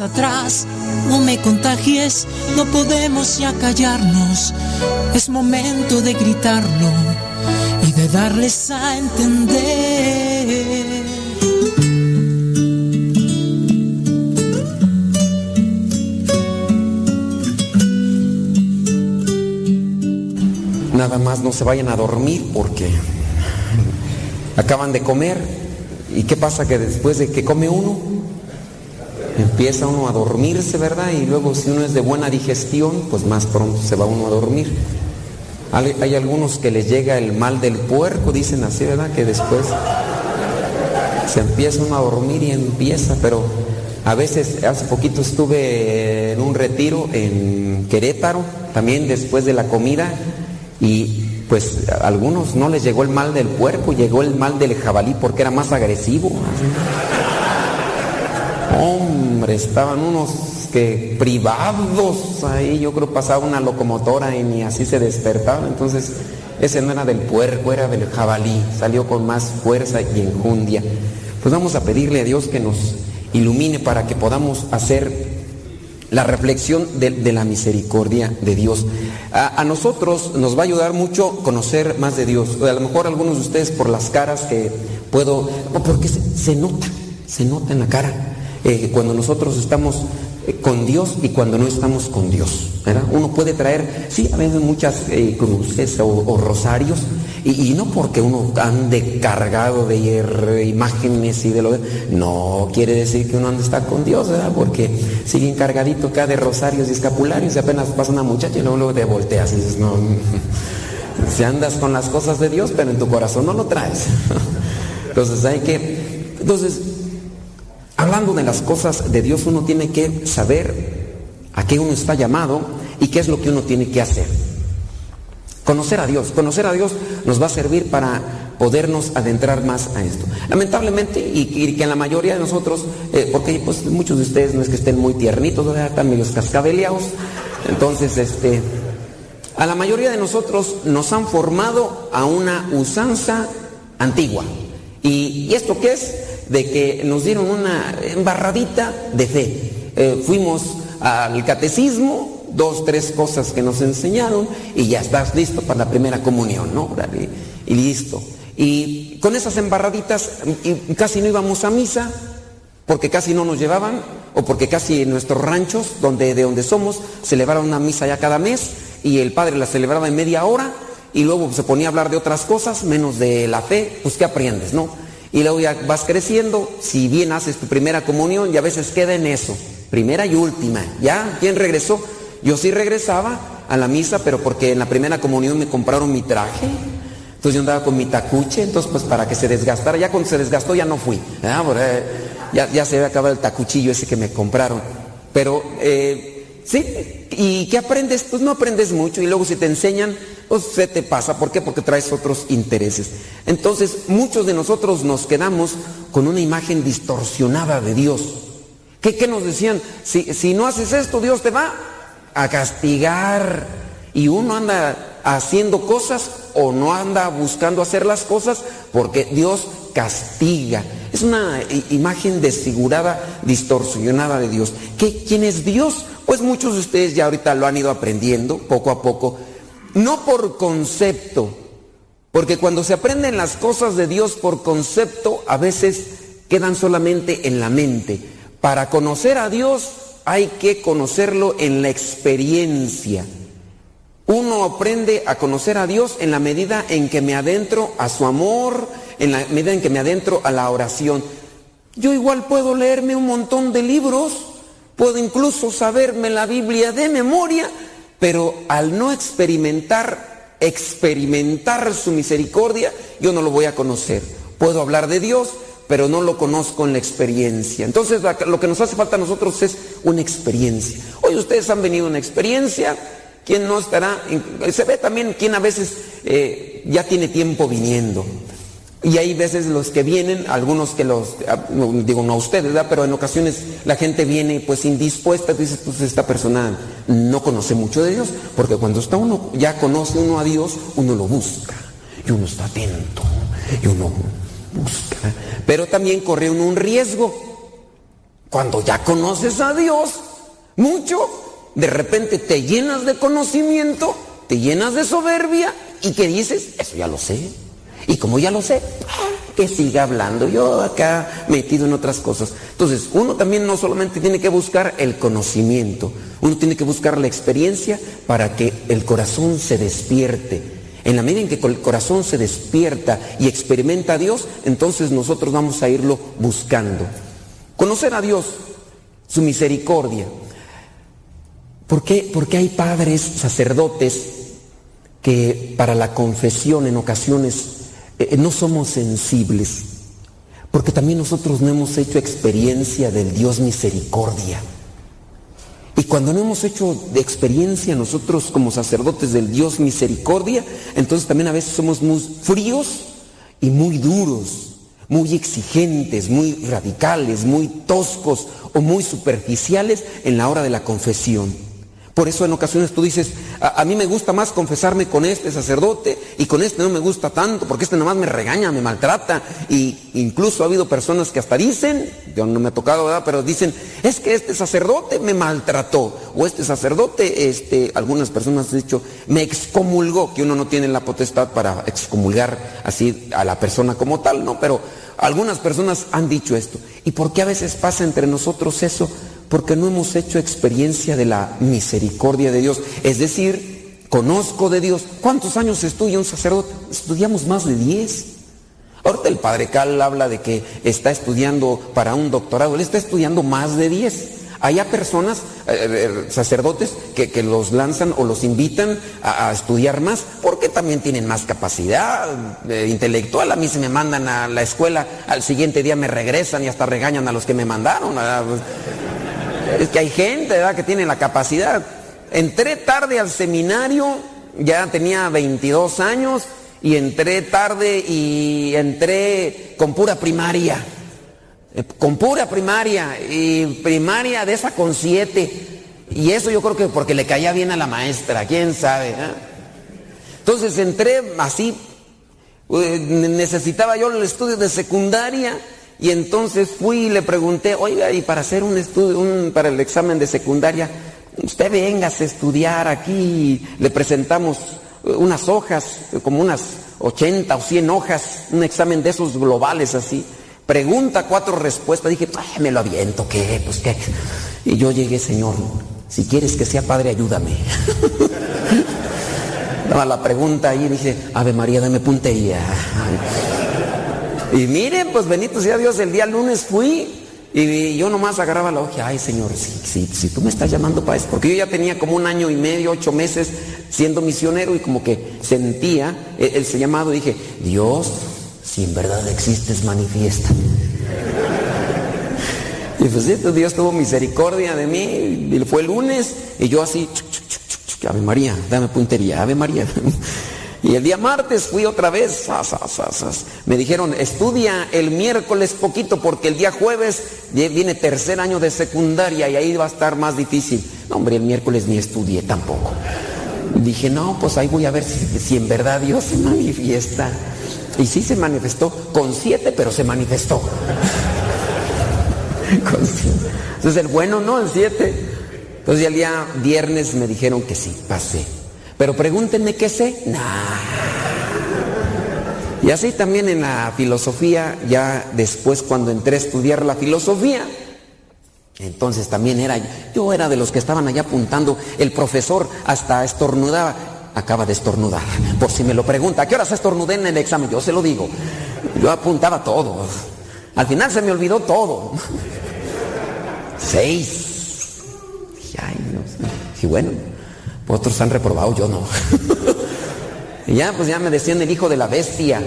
atrás no me contagies no podemos ya callarnos es momento de gritarlo y de darles a entender Nada más no se vayan a dormir porque acaban de comer. ¿Y qué pasa? Que después de que come uno, empieza uno a dormirse, ¿verdad? Y luego si uno es de buena digestión, pues más pronto se va uno a dormir. Hay, algunos que les llega el mal del puerco, dicen así, ¿verdad? Que después se empieza uno a dormir y empieza, pero a veces, hace poquito estuve en un retiro en Querétaro, también después de la comida, y pues a algunos no les llegó el mal del puerco, llegó el mal del jabalí porque era más agresivo. Hombre, estaban unos que privados ahí, yo creo pasaba una locomotora y ni así se despertaban, entonces ese no era del puerco, era del jabalí, salió con más fuerza y enjundia. Pues vamos a pedirle a Dios que nos ilumine para que podamos hacer la reflexión de, la misericordia de Dios. A, a, nosotros nos va a ayudar mucho conocer más de Dios. A lo mejor algunos de ustedes por las caras que puedo, porque se, se nota, se nota en la cara eh, cuando nosotros estamos eh, con Dios y cuando no estamos con Dios. ¿verdad? Uno puede traer, sí, a veces muchas eh, cruces o, rosarios, y, y, no porque uno ande cargado de imágenes y de lo no quiere decir que uno ande está con Dios, ¿verdad? Porque sigue encargadito acá de rosarios y escapularios y apenas pasa una muchacha y luego, luego te volteas y dices, no, si andas con las cosas de Dios, pero en tu corazón no lo traes. Entonces hay que, entonces, hablando de las cosas de Dios, uno tiene que saber a qué uno está llamado y qué es lo que uno tiene que hacer. Conocer a Dios. Conocer a Dios nos va a servir para podernos adentrar más a esto. Lamentablemente, y, que en la mayoría de nosotros, eh, porque pues muchos de ustedes no es que estén muy tiernitos, ¿verdad? están medio cascabeleados. Entonces, este, a la mayoría de nosotros nos han formado a una usanza antigua. ¿Y, y esto qué es? De que nos dieron una embarradita de fe. Eh, fuimos al catecismo, dos, tres cosas que nos enseñaron y ya estás listo para la primera comunión, ¿no? Y listo. Y con esas embarraditas y casi no íbamos a misa porque casi no nos llevaban o porque casi en nuestros ranchos, donde, de donde somos, celebraban una misa ya cada mes y el padre la celebraba en media hora y luego se ponía a hablar de otras cosas, menos de la fe, pues ¿qué aprendes, no? Y luego ya vas creciendo, si bien haces tu primera comunión y a veces queda en eso, primera y última, ¿ya? ¿Quién regresó? Yo sí regresaba a la misa, pero porque en la primera comunión me compraron mi traje, entonces yo andaba con mi tacuche, entonces pues para que se desgastara, ya cuando se desgastó ya no fui, ya, ya se había acabado el tacuchillo ese que me compraron, pero... Eh, ¿Sí? ¿Y qué aprendes? Pues no aprendes mucho y luego si te enseñan, pues se te pasa. ¿Por qué? Porque traes otros intereses. Entonces, muchos de nosotros nos quedamos con una imagen distorsionada de Dios. ¿Qué, qué nos decían? Si, si no haces esto, Dios te va a castigar. Y uno anda haciendo cosas o no anda buscando hacer las cosas porque Dios castiga. Es una imagen desfigurada, distorsionada de Dios. ¿Qué, ¿Quién es Dios? Pues muchos de ustedes ya ahorita lo han ido aprendiendo poco a poco, no por concepto, porque cuando se aprenden las cosas de Dios por concepto, a veces quedan solamente en la mente. Para conocer a Dios hay que conocerlo en la experiencia. Uno aprende a conocer a Dios en la medida en que me adentro a su amor, en la medida en que me adentro a la oración. Yo igual puedo leerme un montón de libros, Puedo incluso saberme la Biblia de memoria, pero al no experimentar, experimentar su misericordia, yo no lo voy a conocer. Puedo hablar de Dios, pero no lo conozco en la experiencia. Entonces lo que nos hace falta a nosotros es una experiencia. Hoy ustedes han venido una experiencia, ¿quién no estará? Se ve también quién a veces eh, ya tiene tiempo viniendo. Y hay veces los que vienen, algunos que los, ah, digo no a ustedes, ¿verdad? pero en ocasiones la gente viene pues indispuesta, dices, pues esta persona no conoce mucho de Dios, porque cuando está uno, ya conoce uno a Dios, uno lo busca, y uno está atento, y uno busca. Pero también corre uno un riesgo. Cuando ya conoces a Dios mucho, de repente te llenas de conocimiento, te llenas de soberbia, y que dices, eso ya lo sé. Y como ya lo sé, que siga hablando. Yo acá metido en otras cosas. Entonces, uno también no solamente tiene que buscar el conocimiento, uno tiene que buscar la experiencia para que el corazón se despierte. En la medida en que el corazón se despierta y experimenta a Dios, entonces nosotros vamos a irlo buscando. Conocer a Dios, su misericordia. ¿Por qué? Porque hay padres, sacerdotes, que para la confesión en ocasiones eh, no somos sensibles, porque también nosotros no hemos hecho experiencia del Dios misericordia. Y cuando no hemos hecho experiencia nosotros como sacerdotes del Dios misericordia, entonces también a veces somos muy fríos y muy duros, muy exigentes, muy radicales, muy toscos o muy superficiales en la hora de la confesión. Por eso en ocasiones tú dices, a, mí me gusta más confesarme con este sacerdote y con este no me gusta tanto porque este nomás me regaña, me maltrata. Y incluso ha habido personas que hasta dicen, yo no me ha tocado, ¿verdad? Pero dicen, es que este sacerdote me maltrató. O este sacerdote, este, algunas personas han dicho, me excomulgó, que uno no tiene la potestad para excomulgar así a la persona como tal, ¿no? Pero algunas personas han dicho esto. ¿Y por qué a veces pasa entre nosotros eso? Porque no hemos hecho experiencia de la misericordia de Dios. Es decir, conozco de Dios. ¿Cuántos años estudia un sacerdote? Estudiamos más de 10. Ahorita el padre Cal habla de que está estudiando para un doctorado. Él está estudiando más de 10. Hay personas, eh, eh, sacerdotes, que, los lanzan o los invitan a, estudiar más porque también tienen más capacidad eh, intelectual. A mí se me mandan a la escuela, al siguiente día me regresan y hasta regañan a los que me mandaron. Es que hay gente que tiene la capacidad. Entré tarde al seminario, ya tenía 22 años, y entré tarde y entré con pura primaria. Eh, con pura primaria, y primaria de esa con siete. Y eso yo creo que porque le caía bien a la maestra, quién sabe. ¿eh? Entonces entré así, eh, necesitaba yo el estudio de secundaria y entonces fui y le pregunté, oiga, y para hacer un estudio, un, para el examen de secundaria, usted venga a estudiar aquí, le presentamos unas hojas, como unas 80 o 100 hojas, un examen de esos globales así. Pregunta, cuatro respuestas. Dije, me lo aviento, ¿qué? Pues qué. Y yo llegué, Señor, si quieres que sea padre, ayúdame. Daba la pregunta y dije, Ave María, dame puntería. Y miren, pues bendito sea Dios, el día lunes fui y yo nomás agarraba la hoja, ay Señor, si, si, tú me estás llamando para eso, porque yo ya tenía como un año y medio, ocho meses siendo misionero y como que sentía el, llamado, dije, Dios, si en verdad existes, manifiesta. Y pues sí, Dios tuvo misericordia de mí, y fue el lunes, y yo así, Ave María, dame puntería, Ave María. Y el día martes fui otra vez. Me dijeron, estudia el miércoles poquito porque el día jueves viene tercer año de secundaria y ahí va a estar más difícil. No, hombre, el miércoles ni estudié tampoco. Dije, no, pues ahí voy a ver si, en verdad Dios se manifiesta. Y sí se manifestó, con siete, pero se manifestó. Entonces el bueno no, el siete. Entonces el día viernes me dijeron que sí, pasé. Pero pregúntenme qué sé. Nah. Y así también en la filosofía, ya después cuando entré a estudiar la filosofía, entonces también era, yo era de los que estaban allá apuntando, el profesor hasta estornudaba, acaba de estornudar, por si me lo pregunta, ¿a qué hora se estornudé en el examen? Yo se lo digo, yo apuntaba todo, al final se me olvidó todo. Seis. Y bueno, otros han reprobado, yo no. y ya, pues ya me decían el hijo de la bestia.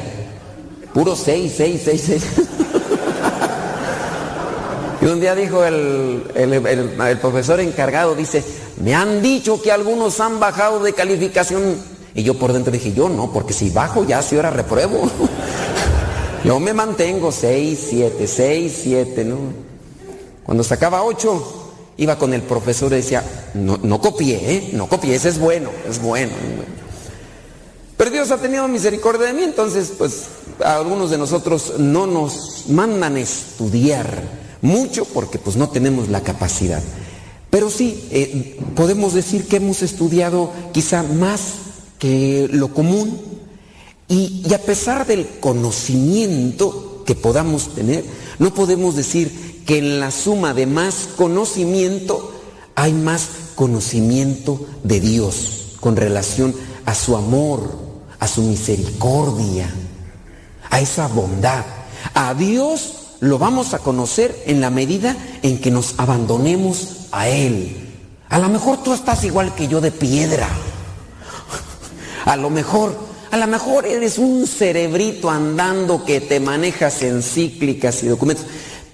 Puro seis, seis, seis, seis. y un día dijo el, el, profesor encargado, dice, me han dicho que algunos han bajado de calificación. Y yo por dentro dije, yo no, porque si bajo ya si ahora repruebo. yo me mantengo seis, siete, seis, siete, ¿no? Cuando sacaba ocho, iba con el profesor y decía, no, copié, ¿eh? no copié, ese es bueno, es bueno. Pero Dios ha tenido misericordia de mí, entonces pues a algunos de nosotros no nos mandan estudiar mucho porque pues no tenemos la capacidad. Pero sí, eh, podemos decir que hemos estudiado quizá más que lo común y a pesar del conocimiento que podamos tener, no podemos decir que en la suma de más conocimiento hay más conocimiento de Dios con relación a su amor, a su misericordia, a esa bondad. A Dios lo vamos a conocer en la medida en que nos abandonemos a Él. A lo mejor tú estás igual que yo de piedra. A lo mejor, a lo mejor eres un cerebrito andando que te manejas encíclicas y documentos.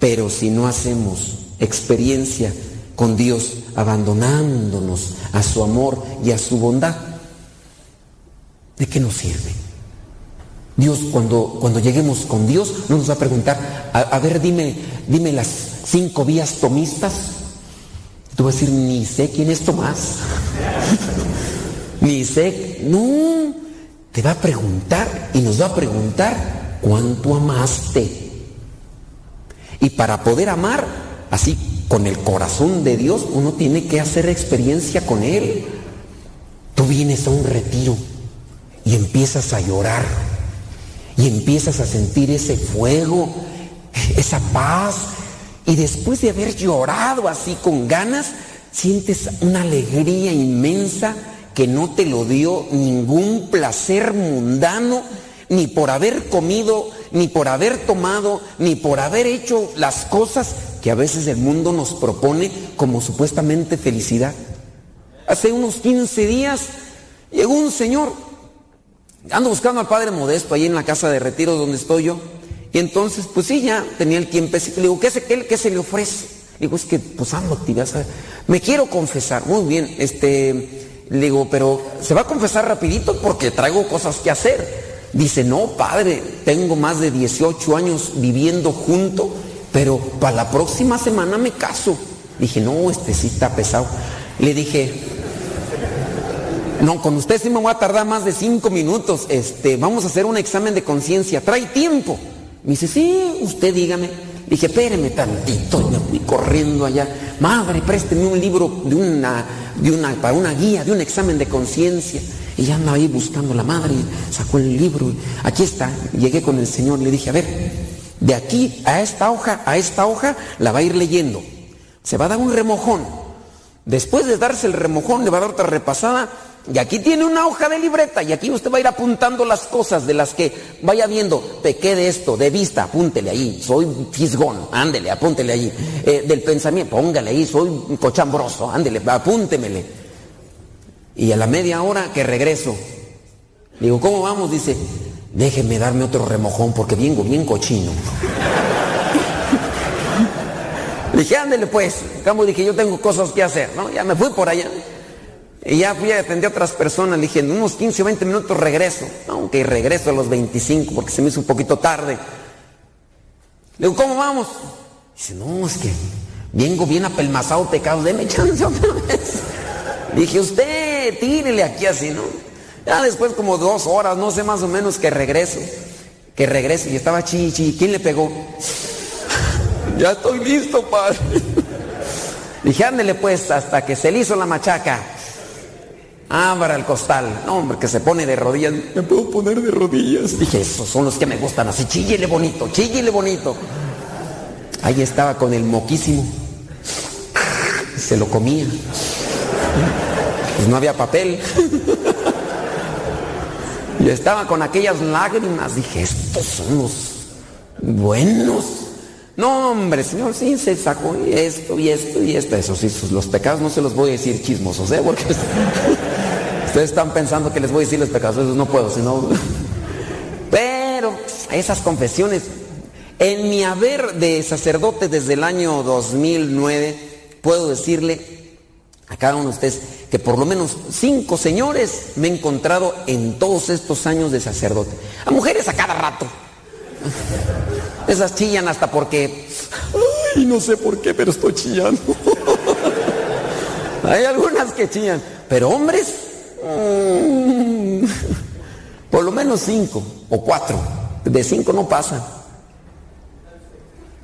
Pero si no hacemos experiencia con Dios, abandonándonos a su amor y a su bondad, ¿de qué nos sirve? Dios, cuando, cuando lleguemos con Dios, no nos va a preguntar, a, ver, dime, dime las cinco vías tomistas. Tú vas a decir, ni sé quién es Tomás. ni sé. No, te va a preguntar y nos va a preguntar cuánto amaste. Y para poder amar así con el corazón de Dios, uno tiene que hacer experiencia con Él. Tú vienes a un retiro y empiezas a llorar y empiezas a sentir ese fuego, esa paz. Y después de haber llorado así con ganas, sientes una alegría inmensa que no te lo dio ningún placer mundano, ni por haber comido ni por haber tomado, ni por haber hecho las cosas que a veces el mundo nos propone como supuestamente felicidad. Hace unos 15 días llegó un señor, ando buscando al padre Modesto ahí en la casa de retiro donde estoy yo, y entonces pues sí, ya tenía el tiempo, le digo, ¿qué se, qué, se le ofrece? Le digo, es que pues ando actividad, me quiero confesar, muy bien, este, le digo, pero se va a confesar rapidito porque traigo cosas que hacer. Dice, no, padre, tengo más de 18 años viviendo junto, pero para la próxima semana me caso. Dije, no, este sí está pesado. Le dije, no, con usted sí me voy a tardar más de cinco minutos. Este, vamos a hacer un examen de conciencia. ¿Trae tiempo? Me dice, sí, usted dígame. Dije, espéreme tantito, me fui corriendo allá. madre, présteme un libro de una, de una, para una guía, de un examen de conciencia. Y ya andaba ahí buscando la madre, sacó el libro. Aquí está, llegué con el Señor, le dije, a ver, de aquí a esta hoja, a esta hoja, la va a ir leyendo. Se va a dar un remojón. Después de darse el remojón, le va a dar otra repasada y aquí tiene una hoja de libreta y aquí usted va a ir apuntando las cosas de las que vaya viendo. Pequé de esto, de vista, apúntele ahí. Soy fisgón, ándele, apúntele ahí. Eh, del pensamiento, póngale ahí. Soy cochambroso, ándele, apúntemele. Y a la media hora que regreso, digo, ¿cómo vamos? Dice, déjeme darme otro remojón porque vengo bien cochino. dije, ándele pues. Como dije, yo tengo cosas que hacer, ¿no? Ya me fui por allá. Y ya fui a atender a otras personas, dije, en unos 15 o 20 minutos regreso. Aunque regreso a los 25 porque se me hizo un poquito tarde. Le digo, ¿cómo vamos? Dice, no, es que vengo bien apelmazado pecado, deme chance otra vez. dije, usted, tírele aquí así, ¿no? Ya después como dos horas, no sé más o menos que regreso. Que regreso y estaba chichi. ¿Quién le pegó? ya estoy listo, padre. Dije, ándele pues hasta que se le hizo la machaca. Abra el costal. No, hombre, que se pone de rodillas. ¿Me puedo poner de rodillas? Dije, esos son los que me gustan así. Chíllele bonito, chíllele bonito. Ahí estaba con el moquísimo. Se lo comía. Pues no había papel. Y estaba con aquellas lágrimas. Dije, estos son los buenos. No, hombre, Señor, sí se sacó esto y esto y esto. Eso sí, los pecados no se los voy a decir chismosos, ¿eh? Porque ustedes están pensando que les voy a decir los pecados, eso no puedo, sino. Pero esas confesiones, en mi haber de sacerdote desde el año 2009, puedo decirle a cada uno de ustedes que por lo menos cinco señores me he encontrado en todos estos años de sacerdote. A mujeres a cada rato. Esas chillan hasta porque, ay, no sé por qué, pero estoy chillando. Hay algunas que chillan, pero hombres, mm, por lo menos cinco o cuatro. De cinco no pasa.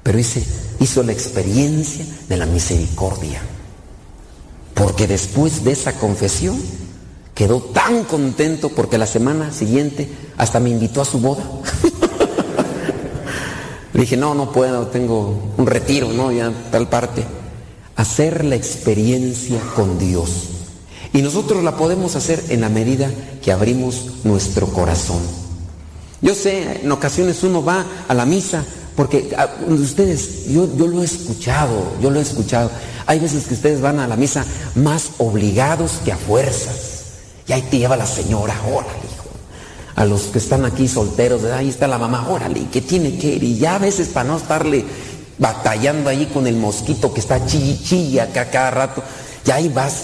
Pero hice, hizo la experiencia de la misericordia. Porque después de esa confesión quedó tan contento porque la semana siguiente hasta me invitó a su boda. Le dije, no, no puedo, tengo un retiro, ¿no? Ya tal parte. Hacer la experiencia con Dios. Y nosotros la podemos hacer en la medida que abrimos nuestro corazón. Yo sé, en ocasiones uno va a la misa, porque ah, ustedes, yo, yo lo he escuchado, yo lo he escuchado. Hay veces que ustedes van a la misa más obligados que a fuerzas. Y ahí te lleva la señora, órale, a los que están aquí solteros, ahí está la mamá, órale, que tiene que ir. Y ya a veces para no estarle batallando ahí con el mosquito que está chilla acá cada rato, ya ahí vas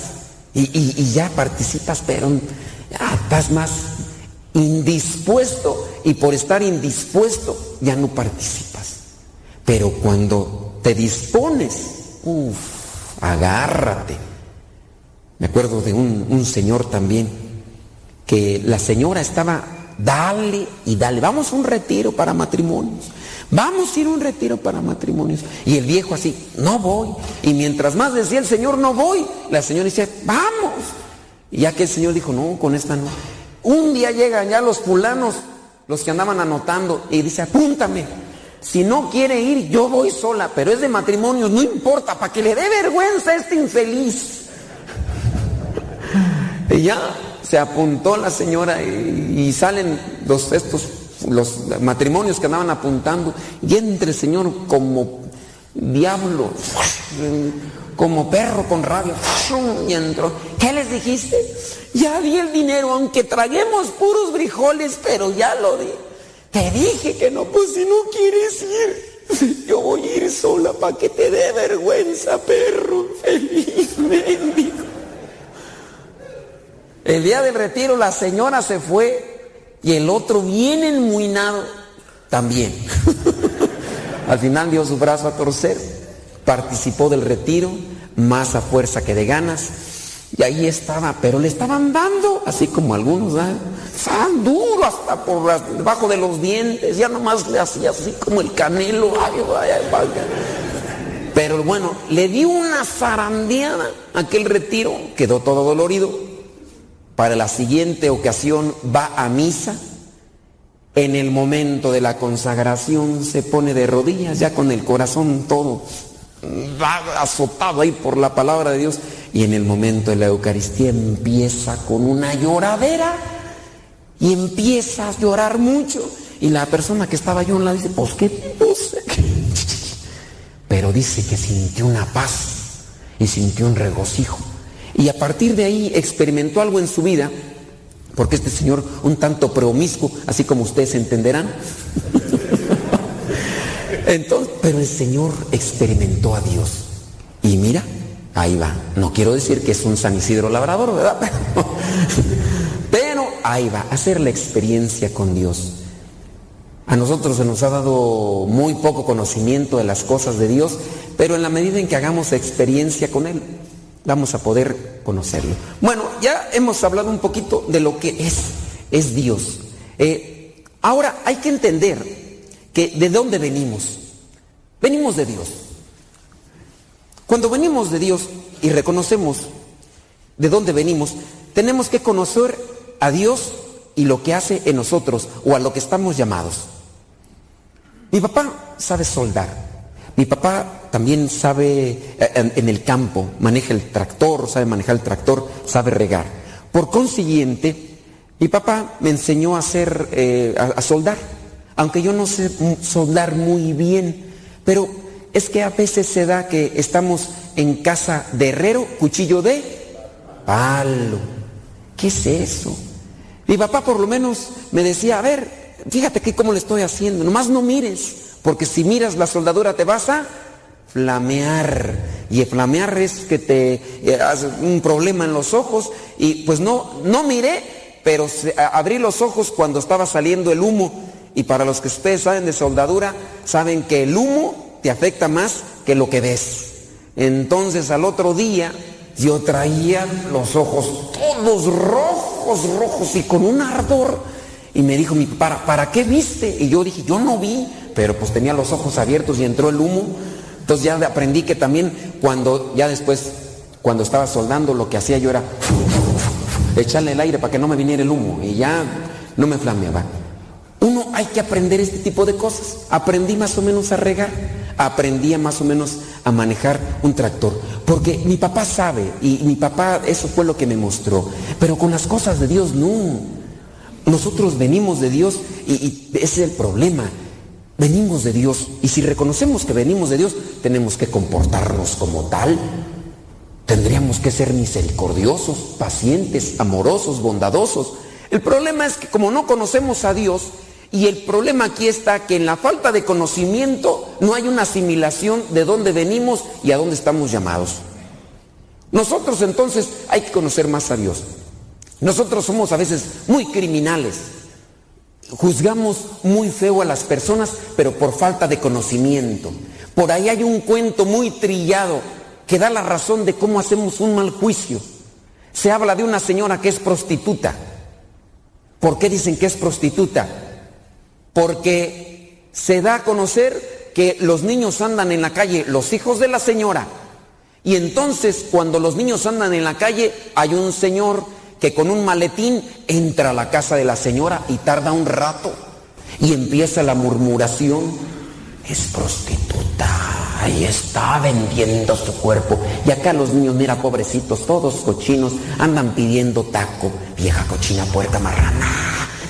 y, ya participas, pero ya estás más indispuesto y por estar indispuesto ya no participas. Pero cuando te dispones, uff, agárrate. Me acuerdo de un, señor también, que la señora estaba dale y dale. Vamos a un retiro para matrimonios. Vamos a ir a un retiro para matrimonios. Y el viejo así, no voy. Y mientras más decía el Señor, no voy, la señora dice, vamos. Y ya que el Señor dijo, no, con esta no. Un día llegan ya los fulanos, los que andaban anotando, y dice, apúntame. Si no quiere ir, yo voy sola, pero es de matrimonios, no importa, para que le dé vergüenza a este infeliz. y ya se apuntó la señora y, salen los, estos, los matrimonios que andaban apuntando y entre el Señor como diablo, como perro con rabia, y entró. ¿Qué les dijiste? Ya di el dinero, aunque traguemos puros frijoles, pero ya lo di. Te dije que no, pues si no quieres ir, yo voy a ir sola para que te dé vergüenza, perro feliz, mendigo. El día del retiro la señora se fue y el otro bien enmuinado también. Al final dio su brazo a torcer, participó del retiro, más a fuerza que de ganas. Y ahí estaba, pero le estaban dando, así como algunos, estaban duro hasta por debajo de los dientes, ya nomás le hacía así como el canelo. Pero bueno, le dio una zarandeada aquel retiro, quedó todo dolorido. Para la siguiente ocasión va a misa. En el momento de la consagración se pone de rodillas, ya con el corazón todo va azotado ahí por la palabra de Dios. Y en el momento de la Eucaristía empieza con una lloradera y empieza a llorar mucho. Y la persona que estaba yo en la dice, pues qué, Pero dice que sintió una paz y sintió un regocijo. Y a partir de ahí experimentó algo en su vida, porque este señor un tanto promiscuo, así como ustedes entenderán. Entonces, pero el Señor experimentó a Dios. Y mira, ahí va. No quiero decir que es un San Isidro labrador, ¿verdad? Pero, ahí va, hacer la experiencia con Dios. A nosotros se nos ha dado muy poco conocimiento de las cosas de Dios, pero en la medida en que hagamos experiencia con Él, vamos a poder conocerlo. Bueno, ya hemos hablado un poquito de lo que es, es Dios. Eh, ahora hay que entender que de dónde venimos. Venimos de Dios. Cuando venimos de Dios y reconocemos de dónde venimos, tenemos que conocer a Dios y lo que hace en nosotros o a lo que estamos llamados. Mi papá sabe soldar. Mi papá también sabe eh, en, el campo, maneja el tractor, sabe manejar el tractor, sabe regar. Por consiguiente, mi papá me enseñó a hacer, eh, a, soldar, aunque yo no sé soldar muy bien, pero es que a veces se da que estamos en casa de herrero, cuchillo de palo. ¿Qué es eso? Mi papá por lo menos me decía, a ver, fíjate que cómo le estoy haciendo, nomás no mires, porque si miras la soldadura te vas a flamear. Y el flamear es que te eh, hace un problema en los ojos. Y pues no, no miré, pero abrí los ojos cuando estaba saliendo el humo. Y para los que ustedes saben de soldadura, saben que el humo te afecta más que lo que ves. Entonces al otro día yo traía los ojos todos rojos, rojos y con un ardor. Y me dijo mi papá, ¿para qué viste? Y yo dije, yo no vi, pero pues tenía los ojos abiertos y entró el humo. Entonces ya aprendí que también cuando, ya después, cuando estaba soldando, lo que hacía yo era echarle el aire para que no me viniera el humo y ya no me flameaba. Hay que aprender este tipo de cosas. Aprendí más o menos a regar, aprendí más o menos a manejar un tractor, porque mi papá sabe y mi papá eso fue lo que me mostró, pero con las cosas de Dios no. Nosotros venimos de Dios y, y ese es el problema. Venimos de Dios y si reconocemos que venimos de Dios, tenemos que comportarnos como tal. Tendríamos que ser misericordiosos, pacientes, amorosos, bondadosos. El problema es que como no conocemos a Dios, y el problema aquí está que en la falta de conocimiento no hay una asimilación de dónde venimos y a dónde estamos llamados. Nosotros entonces hay que conocer más a Dios. Nosotros somos a veces muy criminales. Juzgamos muy feo a las personas, pero por falta de conocimiento. Por ahí hay un cuento muy trillado que da la razón de cómo hacemos un mal juicio. Se habla de una señora que es prostituta. ¿Por qué dicen que es prostituta? Porque se da a conocer que los niños andan en la calle, los hijos de la señora. Y entonces cuando los niños andan en la calle hay un señor que con un maletín entra a la casa de la señora y tarda un rato y empieza la murmuración. Es prostituta, ahí está vendiendo su cuerpo. Y acá los niños, mira, pobrecitos, todos cochinos, andan pidiendo taco. Vieja cochina, puerta marrana,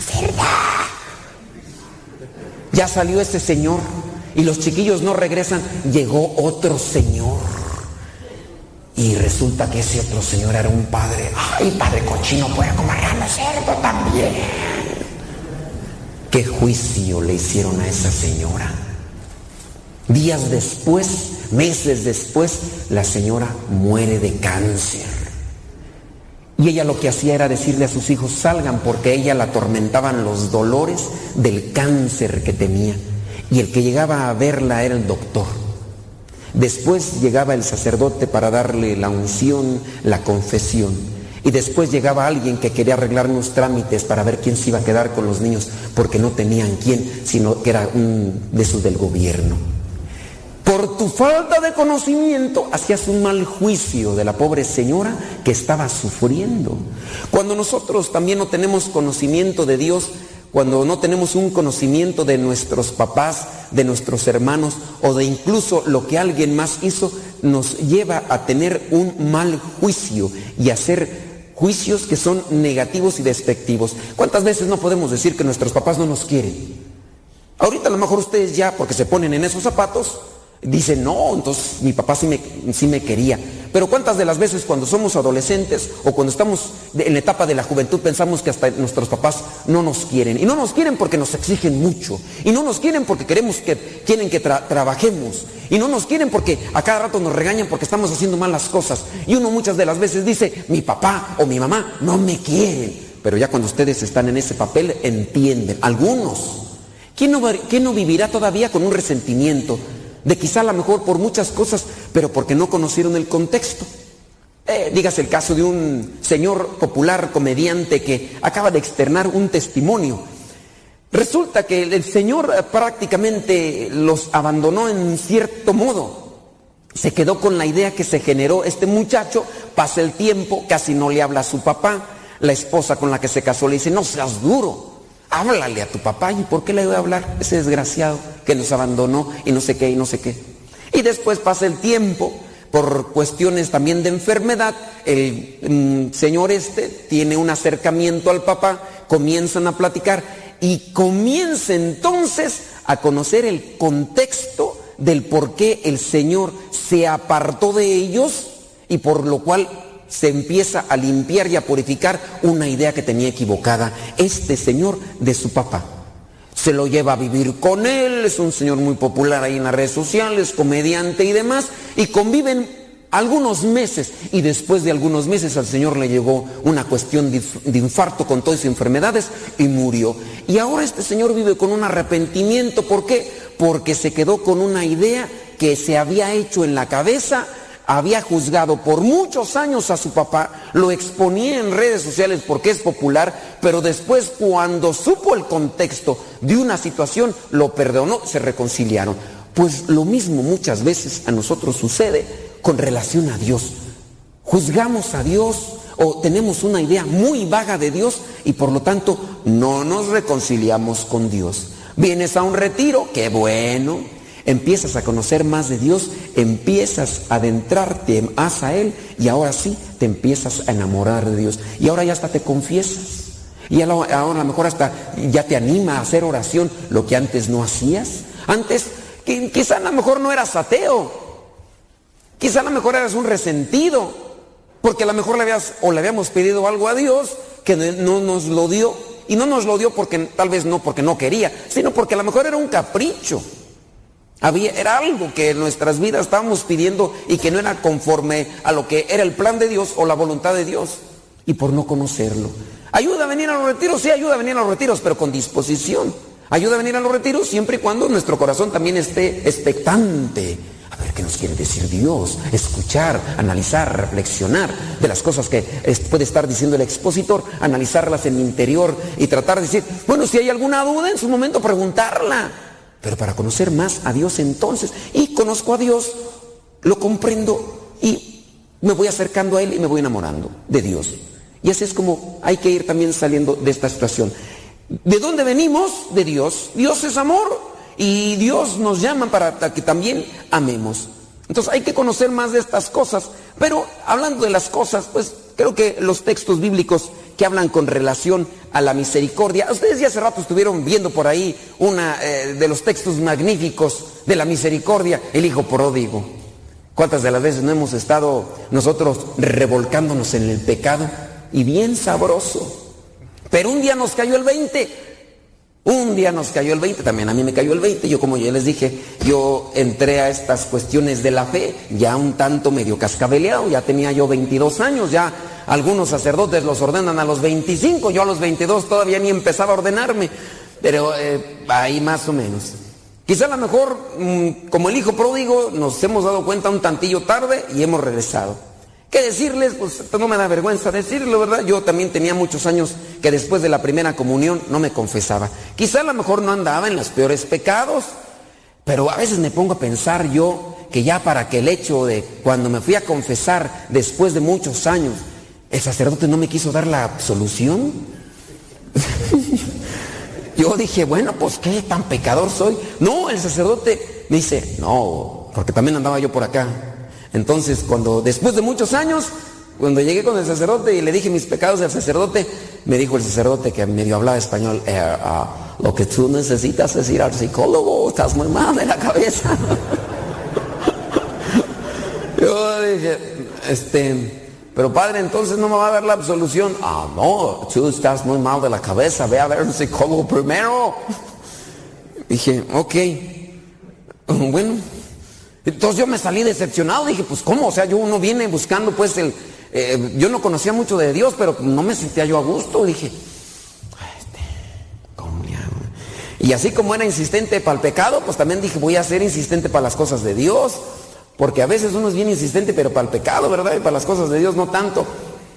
cerda. Ya salió ese señor y los chiquillos no regresan. Llegó otro señor y resulta que ese otro señor era un padre, ay, padre cochino, puede comer rana cerdo también. ¿Qué juicio le hicieron a esa señora? Días después, meses después, la señora muere de cáncer. Y ella lo que hacía era decirle a sus hijos, salgan porque ella la atormentaban los dolores del cáncer que tenía. Y el que llegaba a verla era el doctor. Después llegaba el sacerdote para darle la unción, la confesión. Y después llegaba alguien que quería arreglar unos trámites para ver quién se iba a quedar con los niños, porque no tenían quién, sino que era un de esos del gobierno. Por tu falta de conocimiento hacías un mal juicio de la pobre señora que estaba sufriendo. Cuando nosotros también no tenemos conocimiento de Dios, cuando no tenemos un conocimiento de nuestros papás, de nuestros hermanos o de incluso lo que alguien más hizo, nos lleva a tener un mal juicio y a hacer juicios que son negativos y despectivos. ¿Cuántas veces no podemos decir que nuestros papás no nos quieren? Ahorita a lo mejor ustedes ya, porque se ponen en esos zapatos, Dice, no, entonces mi papá sí me, sí me quería. Pero ¿cuántas de las veces cuando somos adolescentes o cuando estamos en la etapa de la juventud pensamos que hasta nuestros papás no nos quieren? Y no nos quieren porque nos exigen mucho. Y no nos quieren porque queremos que, quieren que trabajemos. Y no nos quieren porque a cada rato nos regañan porque estamos haciendo mal las cosas. Y uno muchas de las veces dice, mi papá o mi mamá no me quieren. Pero ya cuando ustedes están en ese papel entienden. Algunos. ¿Quién no, quién no vivirá todavía con un resentimiento? De quizá a lo mejor por muchas cosas, pero porque no conocieron el contexto. Eh, dígase el caso de un señor popular comediante que acaba de externar un testimonio. Resulta que el señor eh, prácticamente los abandonó en cierto modo. Se quedó con la idea que se generó este muchacho, pasa el tiempo, casi no le habla a su papá, la esposa con la que se casó le dice, no seas duro, háblale a tu papá. ¿Y por qué le voy a hablar? Ese desgraciado que nos abandonó y no sé qué y no sé qué. Y después pasa el tiempo, por cuestiones también de enfermedad, el mm, señor este tiene un acercamiento al papá, comienzan a platicar y comienza entonces a conocer el contexto del por qué el Señor se apartó de ellos y por lo cual se empieza a limpiar y a purificar una idea que tenía equivocada. Este señor de su papá. Se lo lleva a vivir con él, es un señor muy popular ahí en las redes sociales, comediante y demás, y conviven algunos meses y después de algunos meses al Señor le llegó una cuestión de infarto con todas sus enfermedades y murió. Y ahora este Señor vive con un arrepentimiento. ¿Por qué? Porque se quedó con una idea que se había hecho en la cabeza había juzgado por muchos años a su papá, lo exponía en redes sociales porque es popular, pero después cuando supo el contexto de una situación, lo perdonó, se reconciliaron. Pues lo mismo muchas veces a nosotros sucede con relación a Dios. Juzgamos a Dios o tenemos una idea muy vaga de Dios y por lo tanto no nos reconciliamos con Dios. Vienes a un retiro, qué bueno, empiezas a conocer más de Dios, empiezas a adentrarte más a Él y ahora sí te empiezas a enamorar de Dios. Y ahora ya hasta te confiesas. Y ahora a lo mejor hasta ya te anima a hacer oración, lo que antes no hacías. Antes quizá a lo mejor no eras ateo, quizá a lo mejor eras un resentido, porque a lo mejor le habías o le habíamos pedido algo a Dios que no nos lo dio. Y no nos lo dio porque tal vez no porque no quería, sino porque a lo mejor era un capricho era algo que en nuestras vidas estábamos pidiendo y que no era conforme a lo que era el plan de Dios o la voluntad de Dios. Y por no conocerlo. Ayuda a venir a los retiros, sí, ayuda a venir a los retiros, pero con disposición. Ayuda a venir a los retiros siempre y cuando nuestro corazón también esté expectante. A ver qué nos quiere decir Dios. Escuchar, analizar, reflexionar de las cosas que puede estar diciendo el expositor, analizarlas en mi interior y tratar de decir, bueno, si hay alguna duda en su momento, preguntarla pero para conocer más a Dios entonces, y conozco a Dios, lo comprendo y me voy acercando a Él y me voy enamorando de Dios. Y así es como hay que ir también saliendo de esta situación. ¿De dónde venimos? De Dios. Dios es amor y Dios nos llama para que también amemos. Entonces hay que conocer más de estas cosas. Pero hablando de las cosas, pues creo que los textos bíblicos que hablan con relación a la misericordia. Ustedes ya hace rato estuvieron viendo por ahí una eh, de los textos magníficos de la misericordia, el Hijo pródigo. ¿Cuántas de las veces no hemos estado nosotros revolcándonos en el pecado? Y bien sabroso. Pero un día nos cayó el 20. Un día nos cayó el 20, también a mí me cayó el 20. Yo como ya les dije, yo entré a estas cuestiones de la fe ya un tanto medio cascabeleado, ya tenía yo 22 años, ya algunos sacerdotes los ordenan a los 25, yo a los 22 todavía ni empezaba a ordenarme, pero eh, ahí más o menos. Quizá a lo mejor, mm, como el hijo pródigo, nos hemos dado cuenta un tantillo tarde y hemos regresado. ¿Qué decirles? Pues no me da vergüenza decirlo, ¿verdad? Yo también tenía muchos años que después de la primera comunión no me confesaba. Quizá a lo mejor no andaba en los peores pecados, Pero a veces me pongo a pensar yo que ya para que el hecho de cuando me fui a confesar después de muchos años, el sacerdote no me quiso dar la absolución. yo dije, bueno, pues qué tan pecador soy. No, el sacerdote me dice, no, porque también andaba yo por acá. Entonces, cuando después de muchos años, cuando llegué con el sacerdote y le dije mis pecados al sacerdote, me dijo el sacerdote que medio hablaba español, eh, ah, lo que tú necesitas es ir al psicólogo, estás muy mal de la cabeza. Yo dije, este, pero padre, entonces no me va a dar la absolución. Ah, no, tú estás muy mal de la cabeza, ve a ver un psicólogo primero. Dije, ok, bueno. Entonces yo me salí decepcionado, dije, pues ¿cómo? O sea, yo uno viene buscando pues el, eh, yo no conocía mucho de Dios, pero no me sentía yo a gusto. Dije, este, y así como era insistente para el pecado, pues también dije, voy a ser insistente para las cosas de Dios. Porque a veces uno es bien insistente, pero para el pecado, ¿verdad? Y para las cosas de Dios no tanto.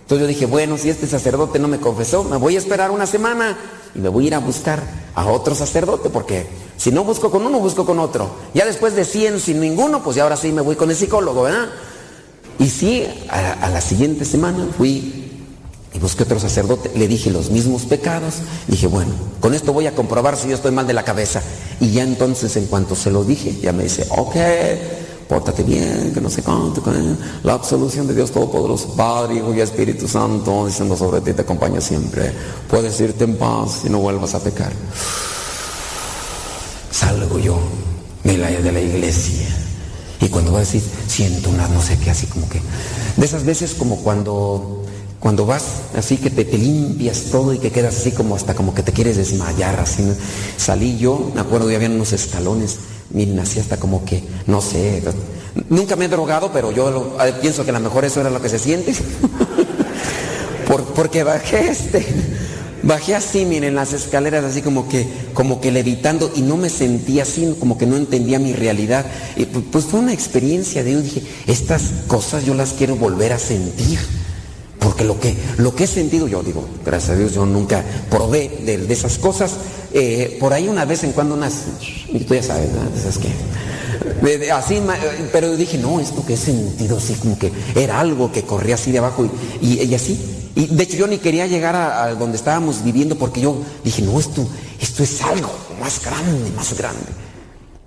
Entonces yo dije, bueno, si este sacerdote no me confesó, me voy a esperar una semana y me voy a ir a buscar a otro sacerdote, porque si no busco con uno, busco con otro. Ya después de 100 sin ninguno, pues ya ahora sí me voy con el psicólogo, ¿verdad? Y sí, a, la siguiente semana fui y busqué otro sacerdote, le dije los mismos pecados, dije, bueno, con esto voy a comprobar si yo estoy mal de la cabeza. Y ya entonces, en cuanto se lo dije, ya me dice, ok, pórtate bien, que no sé cuánto, la absolución de Dios Todopoderoso, Padre, Hijo y Espíritu Santo, diciendo sobre ti te acompaña siempre. Puedes irte en paz y no vuelvas a pecar. Salgo yo de la, de la iglesia y cuando vas a decir, siento una no sé qué, así como que. De esas veces como cuando, cuando vas así que te, te limpias todo y que quedas así como hasta como que te quieres desmayar, así. Salí yo, me acuerdo, ya habían unos escalones, miren, así hasta como que, no sé. Nunca me he drogado, pero yo pienso que a lo mejor eso era lo que se siente. porque bajé este Bajé así, miren, las escaleras así como que, como que levitando y no me sentía así, como que no entendía mi realidad. Y pues fue una experiencia de yo dije, estas cosas yo las quiero volver a sentir. Porque lo que, lo que he sentido, yo digo, gracias a Dios, yo nunca probé de, esas cosas. Eh, por ahí una vez en cuando unas, tú ya sabes, ¿no? Esas que, así, pero dije, no, esto que he sentido así como que era algo que corría así de abajo y, y así y de hecho yo ni quería llegar a, donde estábamos viviendo porque yo dije, no, esto, esto es algo más grande, más grande.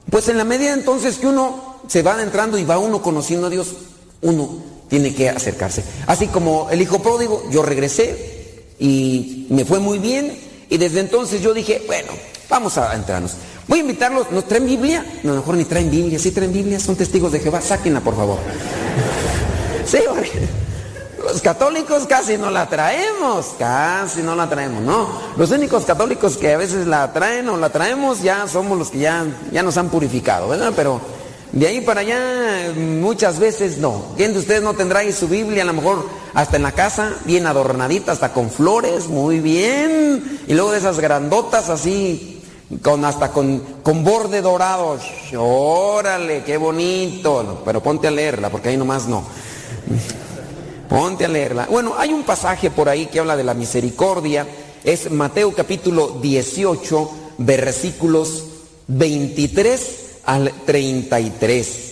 Pues en la medida entonces que uno se va adentrando y va uno conociendo a Dios, uno tiene que acercarse. Así como el hijo pródigo, yo regresé y me fue muy bien y desde entonces yo dije, bueno, vamos a entrarnos. Voy a invitarlos, ¿nos traen Biblia? No, mejor ni traen Biblia, sí traen Biblia, son testigos de Jehová, sáquenla por favor. Sí, los católicos casi no la traemos, casi no la traemos, ¿no? Los únicos católicos que a veces la traen o la traemos ya somos los que ya, ya nos han purificado, ¿verdad? Pero de ahí para allá muchas veces no. ¿Quién de ustedes no tendrá ahí su Biblia a lo mejor hasta en la casa, bien adornadita, hasta con flores, muy bien? Y luego de esas grandotas así, con hasta con, con borde dorado. Órale, qué bonito. Pero ponte a leerla porque ahí nomás no. Ponte a leerla. Bueno, hay un pasaje por ahí que habla de la misericordia. Es Mateo capítulo 18, versículos 23 al 33.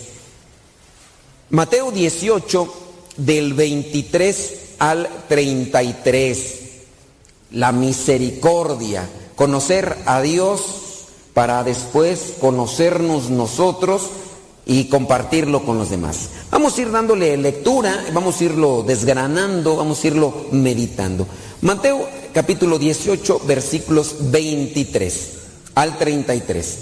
Mateo 18, del 23 al 33. La misericordia. Conocer a Dios para después conocernos nosotros y compartirlo con los demás. Vamos a ir dándole lectura, vamos a irlo desgranando, vamos a irlo meditando. Mateo capítulo 18, versículos 23 al 33.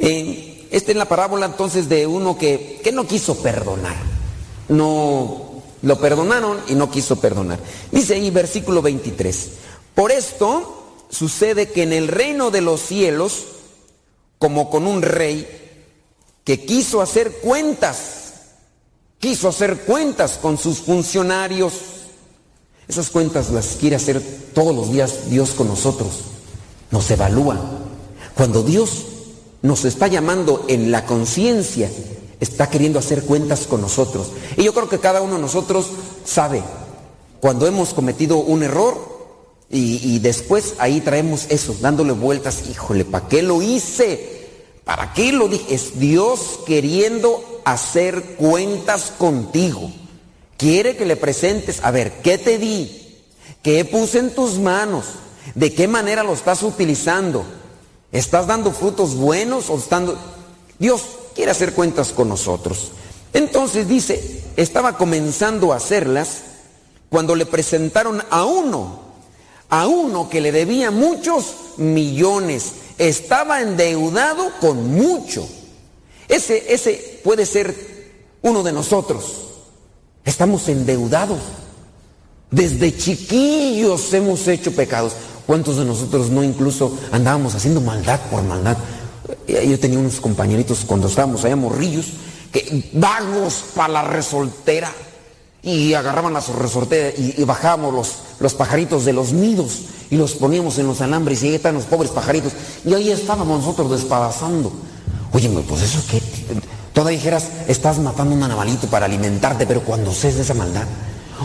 Eh, esta es la parábola entonces de uno que, que no quiso perdonar. No lo perdonaron y no quiso perdonar. Dice ahí versículo 23. Por esto sucede que en el reino de los cielos, como con un rey, que quiso hacer cuentas, quiso hacer cuentas con sus funcionarios. Esas cuentas las quiere hacer todos los días Dios con nosotros. Nos evalúa. Cuando Dios nos está llamando en la conciencia, está queriendo hacer cuentas con nosotros. Y yo creo que cada uno de nosotros sabe cuando hemos cometido un error y, después ahí traemos eso, dándole vueltas, híjole, ¿para qué lo hice? ¿Para qué lo dije? Es Dios queriendo hacer cuentas contigo. Quiere que le presentes, a ver, ¿qué te di? ¿Qué puse en tus manos? ¿De qué manera lo estás utilizando? ¿Estás dando frutos buenos o estando... Dios quiere hacer cuentas con nosotros. Entonces dice, estaba comenzando a hacerlas cuando le presentaron a uno, a uno que le debía muchos millones, estaba endeudado con mucho. Ese, ese puede ser uno de nosotros. Estamos endeudados. Desde chiquillos hemos hecho pecados. ¿Cuántos de nosotros no incluso andábamos haciendo maldad por maldad? Yo tenía unos compañeritos cuando estábamos allá morrillos, que vagos para la resoltera. Y agarraban las resorteras y, bajábamos los, los pajaritos de los nidos y los poníamos en los alambres y ahí estaban los pobres pajaritos. Y ahí estábamos nosotros despadazando. Oye, pues eso que todavía dijeras, estás matando un animalito para alimentarte, pero cuando de esa maldad.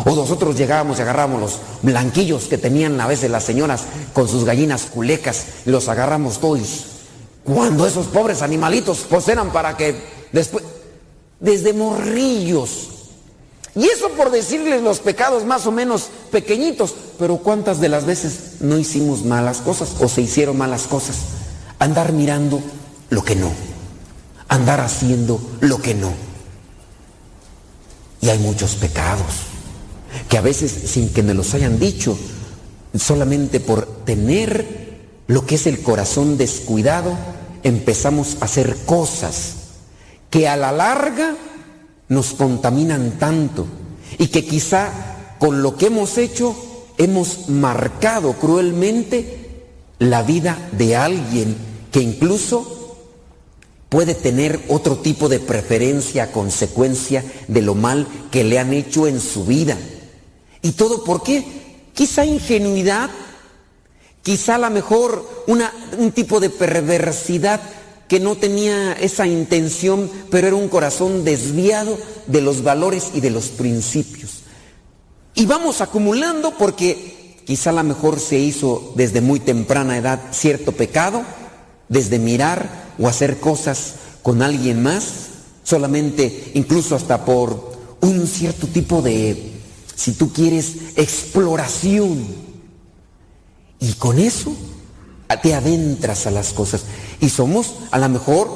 O nosotros llegábamos y agarrábamos los blanquillos que tenían a veces las señoras con sus gallinas culecas y los agarramos todos. Cuando esos pobres animalitos pues para que después, desde morrillos. Y eso por decirles los pecados más o menos pequeñitos, pero ¿cuántas de las veces no hicimos malas cosas o se hicieron malas cosas? Andar mirando lo que no, andar haciendo lo que no. Y hay muchos pecados que a veces sin que me los hayan dicho, solamente por tener lo que es el corazón descuidado, empezamos a hacer cosas que a la larga nos contaminan tanto y que quizá con lo que hemos hecho hemos marcado cruelmente la vida de alguien que incluso puede tener otro tipo de preferencia a consecuencia de lo mal que le han hecho en su vida. ¿Y todo por qué? Quizá ingenuidad, quizá a lo mejor una, un tipo de perversidad que no tenía esa intención, pero era un corazón desviado de los valores y de los principios. Y vamos acumulando porque quizá a lo mejor se hizo desde muy temprana edad cierto pecado, desde mirar o hacer cosas con alguien más, solamente incluso hasta por un cierto tipo de, si tú quieres, exploración. Y con eso te adentras a las cosas. Y somos a lo mejor,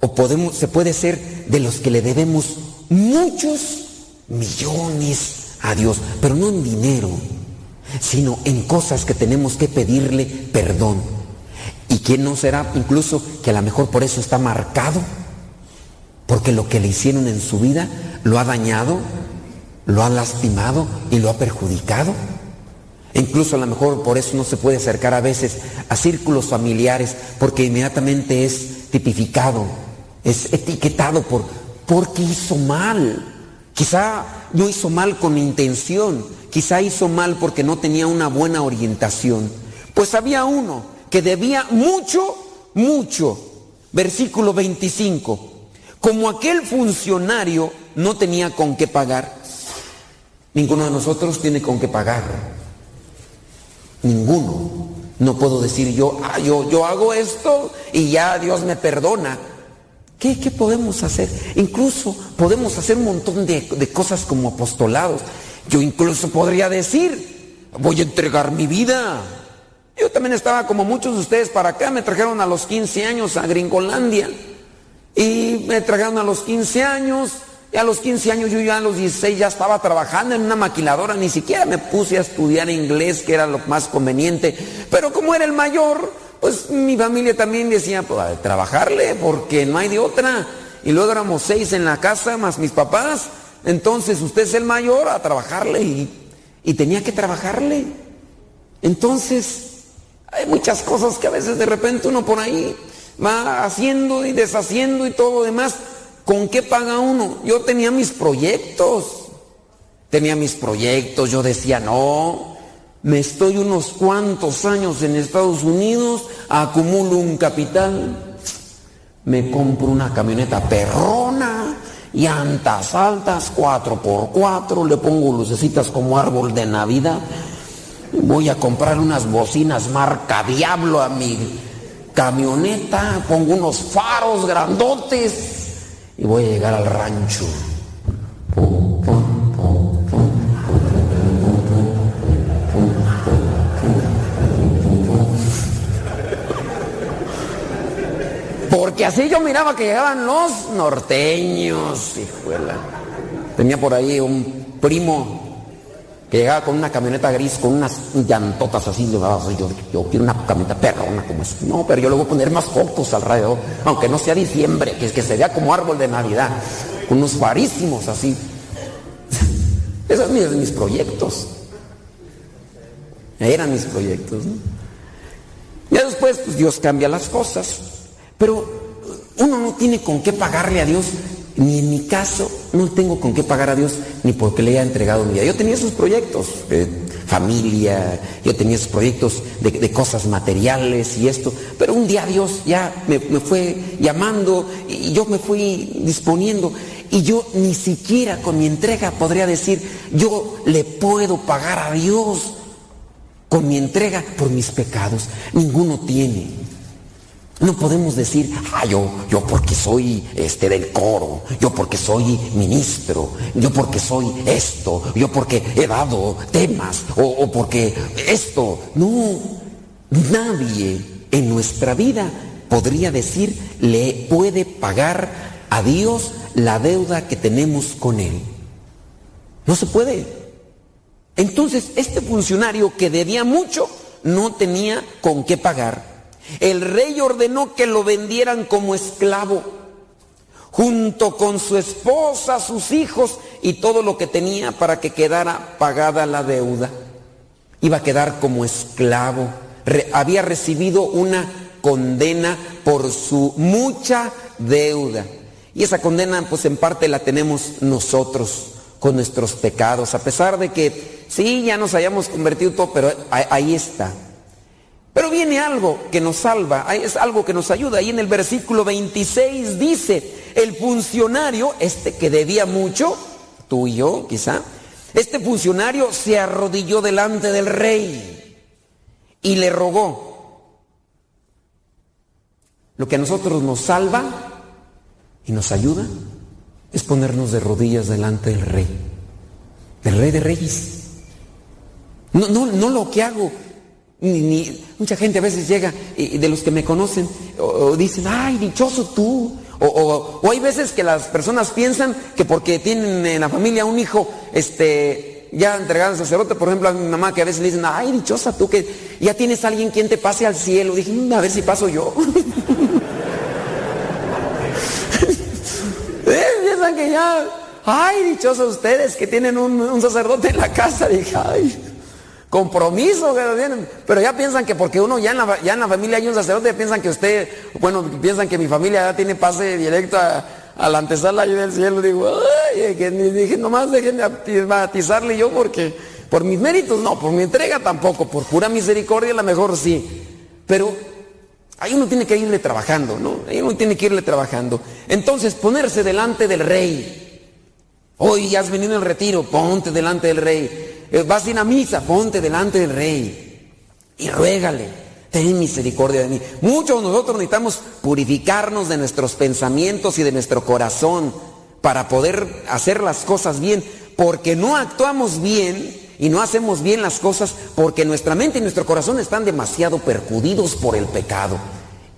o podemos, se puede ser de los que le debemos muchos millones a Dios, pero no en dinero, sino en cosas que tenemos que pedirle perdón. ¿Y quién no será incluso que a lo mejor por eso está marcado? Porque lo que le hicieron en su vida lo ha dañado, lo ha lastimado y lo ha perjudicado. Incluso a lo mejor por eso no se puede acercar a veces a círculos familiares, porque inmediatamente es tipificado, es etiquetado por porque hizo mal. Quizá no hizo mal con intención, quizá hizo mal porque no tenía una buena orientación. Pues había uno que debía mucho, mucho. Versículo 25. Como aquel funcionario no tenía con qué pagar, ninguno de nosotros tiene con qué pagar. Ninguno. No puedo decir yo, ah, yo, yo hago esto y ya Dios me perdona. ¿Qué, ¿Qué, podemos hacer? Incluso podemos hacer un montón de, de cosas como apostolados. Yo incluso podría decir, voy a entregar mi vida. Yo también estaba como muchos de ustedes para acá, me trajeron a los 15 años a Gringolandia. Y me trajeron a los 15 años, a los 15 años yo ya a los 16 ya estaba trabajando en una maquiladora, ni siquiera me puse a estudiar inglés, que era lo más conveniente. Pero como era el mayor, pues mi familia también decía, pues trabajarle, porque no hay de otra. Y luego éramos seis en la casa, más mis papás. Entonces usted es el mayor a trabajarle y, y tenía que trabajarle. Entonces, hay muchas cosas que a veces de repente uno por ahí va haciendo y deshaciendo y todo lo demás. ¿Con qué paga uno? Yo tenía mis proyectos. Tenía mis proyectos. Yo decía, no, me estoy unos cuantos años en Estados Unidos, acumulo un capital, me compro una camioneta perrona, llantas altas, 4x4, le pongo lucecitas como árbol de Navidad. Voy a comprar unas bocinas marca Diablo a mi camioneta, pongo unos faros grandotes y voy a llegar al rancho. Porque así yo miraba que llegaban los norteños, hijuela. Tenía por ahí un primo llegaba con una camioneta gris, con unas llantotas así, yo, yo quiero una camioneta perrona como es. No, pero yo le voy a poner más focos alrededor, aunque no sea diciembre, que, que se vea como árbol de Navidad, con unos farísimos así. Esos eran mis, proyectos. Eran mis proyectos. Ya después, pues Dios cambia las cosas. Pero uno no tiene con qué pagarle a Dios ni en mi caso no tengo con qué pagar a Dios ni porque le haya entregado mi vida. Yo tenía esos proyectos, de familia, yo tenía esos proyectos de, cosas materiales y esto, pero un día Dios ya me, fue llamando y yo me fui disponiendo y yo ni siquiera con mi entrega podría decir, yo le puedo pagar a Dios con mi entrega por mis pecados. Ninguno tiene. No podemos decir, ah, yo, yo porque soy este del coro, yo porque soy ministro, yo porque soy esto, yo porque he dado temas, o, o porque esto. No, nadie en nuestra vida podría decir, le puede pagar a Dios la deuda que tenemos con Él. No se puede. Entonces, este funcionario que debía mucho, no tenía con qué pagar. El rey ordenó que lo vendieran como esclavo, junto con su esposa, sus hijos y todo lo que tenía para que quedara pagada la deuda. Iba a quedar como esclavo. había recibido una condena por su mucha deuda. Y esa condena pues en parte la tenemos nosotros con nuestros pecados, a pesar de que sí, ya nos hayamos convertido todo, pero ahí está. Pero viene algo que nos salva, es algo que nos ayuda. Ahí en el versículo 26 dice, el funcionario, este que debía mucho, tú y yo quizá, este funcionario se arrodilló delante del rey y le rogó. Lo que a nosotros nos salva y nos ayuda es ponernos de rodillas delante del rey, del rey de reyes. No, no, no lo que hago mucha gente a veces llega y, de los que me conocen o, dicen, ay, dichoso tú. O, hay veces que las personas piensan que porque tienen en la familia un hijo, este, ya entregado al sacerdote, por ejemplo, a mi mamá que a veces le dicen, ay, dichosa tú que ya tienes a alguien quien te pase al cielo. Dije, mm, a ver si paso yo. ¿Eh? Piensan que ya, ay, dichosos ustedes que tienen un, un sacerdote en la casa. Dije, ay compromiso que. Pero ya piensan que porque uno ya en, la, ya en la familia hay un sacerdote, piensan que usted, bueno, piensan que mi familia ya tiene pase directo a, la antesala del cielo. Digo, ay, que dije, nomás déjenme batizarle yo porque, por mis méritos no, por mi entrega tampoco, por pura misericordia a lo mejor sí. Pero ahí uno tiene que irle trabajando, ¿no? Ahí uno tiene que irle trabajando. Entonces, ponerse delante del rey. Hoy ya has venido en retiro, ponte delante del rey. Eh, vas a ir misa, ponte delante del rey y ruégale, ten misericordia de mí. Muchos de nosotros necesitamos purificarnos de nuestros pensamientos y de nuestro corazón para poder hacer las cosas bien, porque no actuamos bien y no hacemos bien las cosas porque nuestra mente y nuestro corazón están demasiado percudidos por el pecado.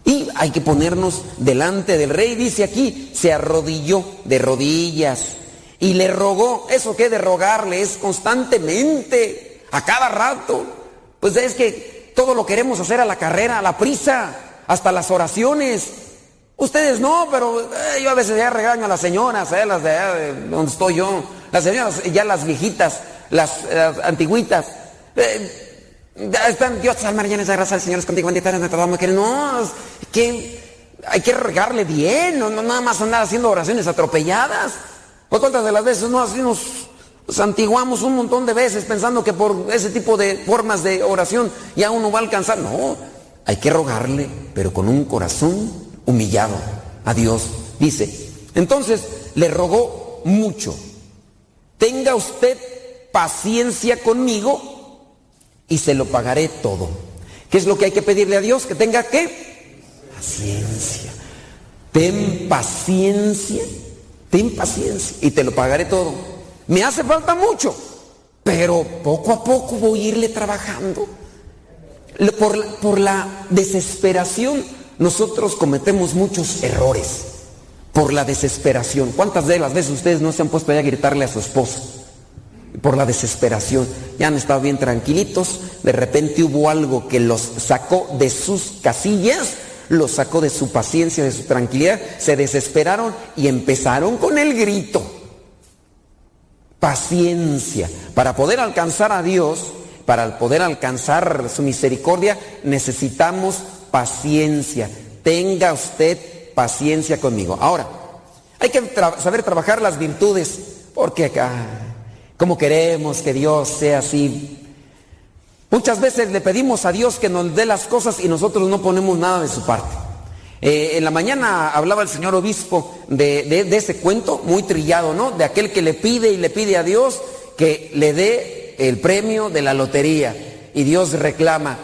Y hay que ponernos delante del rey, dice aquí, se arrodilló de rodillas y le rogó, eso que de rogarle es constantemente, a cada rato. Pues es que todo lo queremos hacer a la carrera, a la prisa, hasta las oraciones. Ustedes no, pero eh, yo a veces ya regaño a las señoras, eh, las de, donde estoy yo, las señoras, ya las viejitas, las, antiguitas. Eh, están, Dios salve María, esa gracia del Señor es contigo, bendita nuestra que no, que hay que regarle bien, no nada más andar haciendo oraciones atropelladas. Pues cuántas de las veces no así nos santiguamos un montón de veces pensando que por ese tipo de formas de oración ya uno va a alcanzar. No, hay que rogarle, pero con un corazón humillado a Dios. Dice, entonces le rogó mucho. Tenga usted paciencia conmigo y se lo pagaré todo. ¿Qué es lo que hay que pedirle a Dios? Que tenga qué? Paciencia. Ten paciencia, ten paciencia y te lo pagaré todo. Me hace falta mucho, pero poco a poco voy a irle trabajando. Por, por la desesperación nosotros cometemos muchos errores. Por la desesperación. ¿Cuántas de las veces ustedes no se han puesto a gritarle a su esposo? Por la desesperación. Ya han estado bien tranquilitos. De repente hubo algo que los sacó de sus casillas los sacó de su paciencia, de su tranquilidad, se desesperaron y empezaron con el grito. Paciencia. Para poder alcanzar a Dios, para poder alcanzar su misericordia, necesitamos paciencia. Tenga usted paciencia conmigo. Ahora, hay que saber trabajar las virtudes, porque acá, como queremos que Dios sea así. Muchas veces le pedimos a Dios que nos dé las cosas y nosotros no ponemos nada de su parte. Eh, en la mañana hablaba el señor obispo de, ese cuento muy trillado, ¿no? De aquel que le pide y le pide a Dios que le dé el premio de la lotería. Y Dios reclama,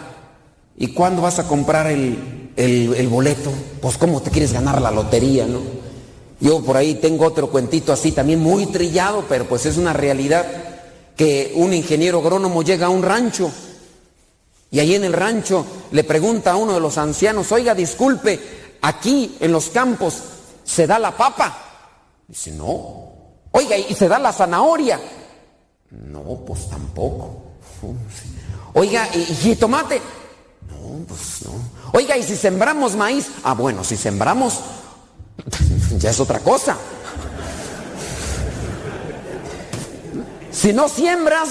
¿y cuándo vas a comprar el, el, boleto? Pues cómo te quieres ganar la lotería, ¿no? Yo por ahí tengo otro cuentito así también muy trillado, pero pues es una realidad que un ingeniero agrónomo llega a un rancho y ahí en el rancho le pregunta a uno de los ancianos, oiga, disculpe, aquí en los campos se da la papa. Dice, no. Oiga, ¿y se da la zanahoria? No, pues tampoco. Oiga, ¿y, tomate? No, pues no. Oiga, ¿y si sembramos maíz? Ah, bueno, si sembramos, ya es otra cosa. Si no siembras,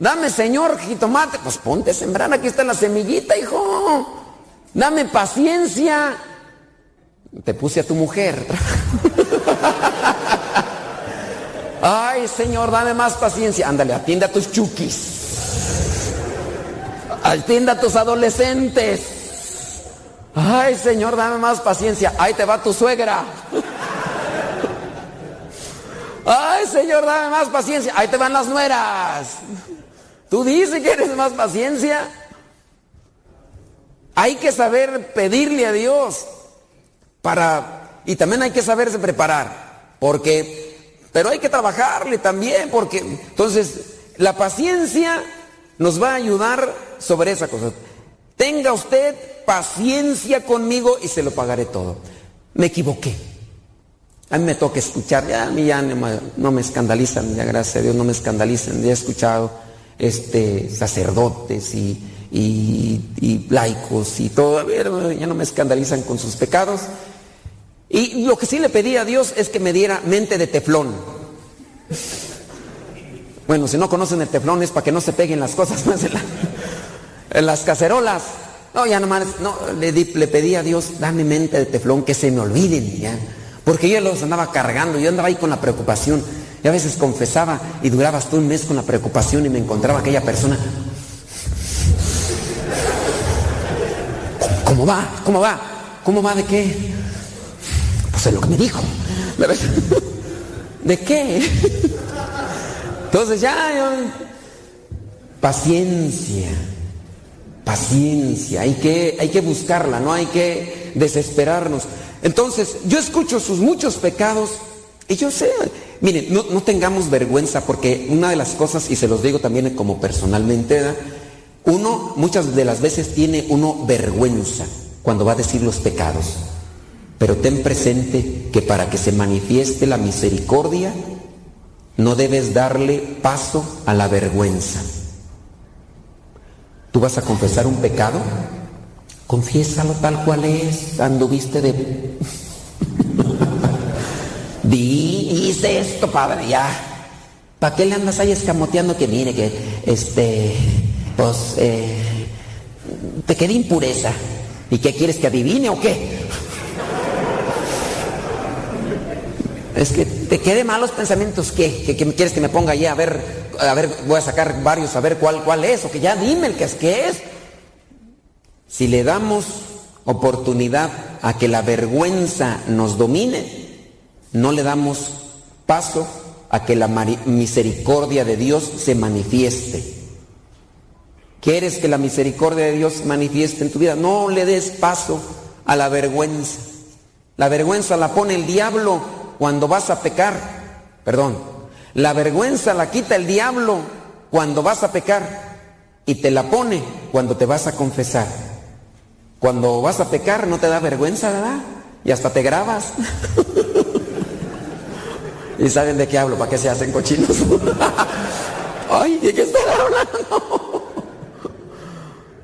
dame señor jitomate, pues ponte a aquí está la semillita, hijo. Dame paciencia. Te puse a tu mujer. Ay, Señor, dame más paciencia. Ándale, atiende a tus chukis. Atiende a tus adolescentes. Ay, Señor, dame más paciencia. Ahí te va tu suegra. Ay, Señor, dame más paciencia. Ahí te van las nueras. Tú dices que eres más paciencia. Hay que saber pedirle a Dios para y también hay que saberse preparar, porque pero hay que trabajarle también porque entonces la paciencia nos va a ayudar sobre esa cosa. Tenga usted paciencia conmigo y se lo pagaré todo. Me equivoqué. A mí me toca escuchar, ya a mí ya no, me escandalizan, ya gracias a Dios no me escandalizan, ya he escuchado este sacerdotes y y, laicos y todo, ya no me escandalizan con sus pecados. Y lo que sí le pedí a Dios es que me diera mente de teflón. Bueno, si no conocen el teflón es para que no se peguen las cosas más en, las cacerolas. No, ya nomás, no, le, le pedí a Dios, dame mente de teflón, que se me olviden ya. Porque yo los andaba cargando, yo andaba ahí con la preocupación. Y a veces confesaba y duraba hasta un mes con la preocupación y me encontraba aquella persona, ¿Cómo va? ¿Cómo va? ¿Cómo va de qué? Pues es lo que me dijo. ¿De qué? Entonces ya, paciencia, paciencia, hay que, hay que buscarla, no hay que desesperarnos. Entonces, yo escucho sus muchos pecados sé, miren, no, tengamos vergüenza porque una de las cosas, y se los digo también como personalmente, uno muchas de las veces tiene uno vergüenza cuando va a decir los pecados, pero ten presente que para que se manifieste la misericordia, no debes darle paso a la vergüenza. ¿Tú vas a confesar un pecado? Confiésalo tal cual es, anduviste de... Dice esto, padre, ya. ¿Para qué le andas ahí escamoteando que mire que, este, pues, eh, te queda impureza? ¿Y qué quieres que adivine o qué? Es que te quede malos pensamientos, ¿qué? ¿Qué, quieres que me ponga ahí a ver, a ver, voy a sacar varios a ver cuál, cuál es? O que ya dime el que es, ¿qué es? Si le damos oportunidad a que la vergüenza nos domine, no le damos paso a que la misericordia de Dios se manifieste. ¿Quieres que la misericordia de Dios manifieste en tu vida? No le des paso a la vergüenza. La vergüenza la pone el diablo cuando vas a pecar. Perdón. La vergüenza la quita el diablo cuando vas a pecar y te la pone cuando te vas a confesar. Cuando vas a pecar no te da vergüenza, ¿verdad? Y hasta te grabas. ¿Y saben de qué hablo? ¿Para qué se hacen cochinos? Ay, ¿de qué están hablando?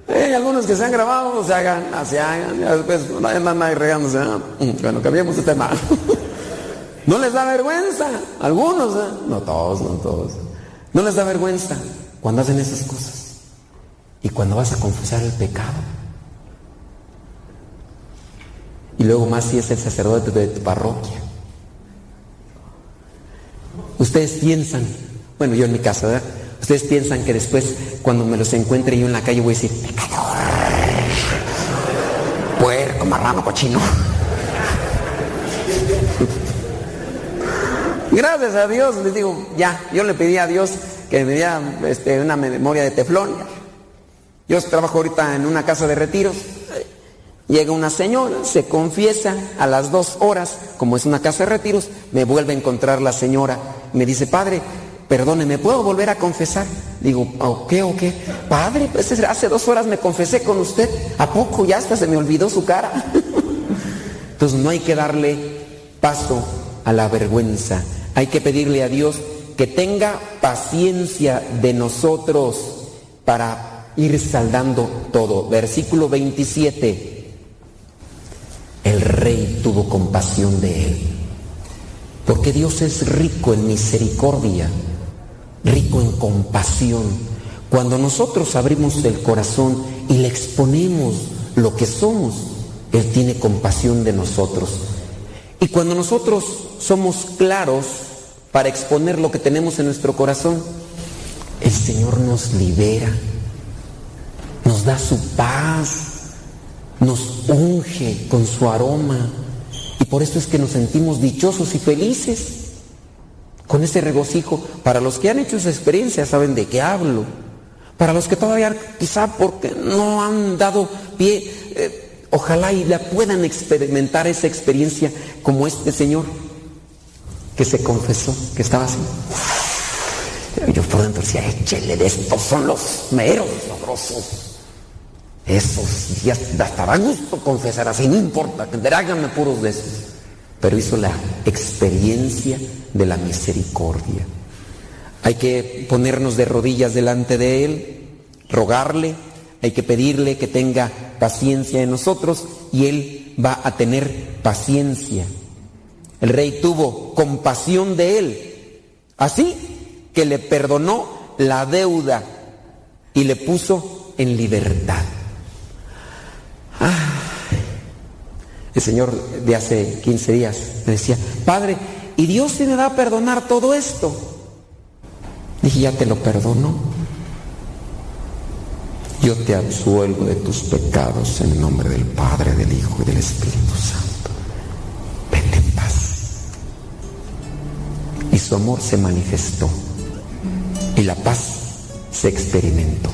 Hay algunos que se han grabado, se hagan, se hagan, después andan ahí regándose. Bueno, cambiemos de tema. No les da vergüenza, algunos, ¿eh? no todos, no todos. No les da vergüenza cuando hacen esas cosas. Y cuando vas a confesar el pecado. Y luego más si es el sacerdote de tu parroquia. Ustedes piensan, bueno, yo en mi caso, ¿verdad? Ustedes piensan que después, cuando me los encuentre yo en la calle, voy a decir, pecador, puerco, marrano, cochino. Gracias a Dios, les digo, ya, yo le pedí a Dios que me diera este, una memoria de teflón. Yo trabajo ahorita en una casa de retiros. Llega una señora, se confiesa a las dos horas, como es una casa de retiros, me vuelve a encontrar la señora. Me dice, padre, perdóneme, ¿puedo volver a confesar? Digo, ¿o qué, o qué? Padre, pues hace dos horas me confesé con usted, ¿a poco ya hasta se me olvidó su cara? Entonces no hay que darle paso a la vergüenza, hay que pedirle a Dios que tenga paciencia de nosotros para ir saldando todo. Versículo 27. El rey tuvo compasión de él, porque Dios es rico en misericordia rico en compasión. Cuando nosotros abrimos el corazón y le exponemos lo que somos, Él tiene compasión de nosotros. Y cuando nosotros somos claros para exponer lo que tenemos en nuestro corazón, el Señor nos libera, nos da su paz, nos unge con su aroma. Y por eso es que nos sentimos dichosos y felices con ese regocijo. Para los que han hecho esa experiencia saben de qué hablo. Para los que todavía quizá porque no han dado pie, eh, ojalá y la puedan experimentar esa experiencia como este señor que se confesó, que estaba así. Yo por dentro decía, échele de estos son los meros sabrosos. Esos, ya hasta da gusto confesar así, no importa, que tráiganme puros de esos pero hizo la experiencia de la misericordia. Hay que ponernos de rodillas delante de Él, rogarle, hay que pedirle que tenga paciencia en nosotros y Él va a tener paciencia. El rey tuvo compasión de Él, así que le perdonó la deuda y le puso en libertad. El Señor de hace 15 días me decía, Padre, ¿y Dios se me va a perdonar todo esto? Dije, ya te lo perdono. Yo te absuelvo de tus pecados en nombre del Padre, del Hijo y del Espíritu Santo. Vete en paz. Y su amor se manifestó y la paz se experimentó.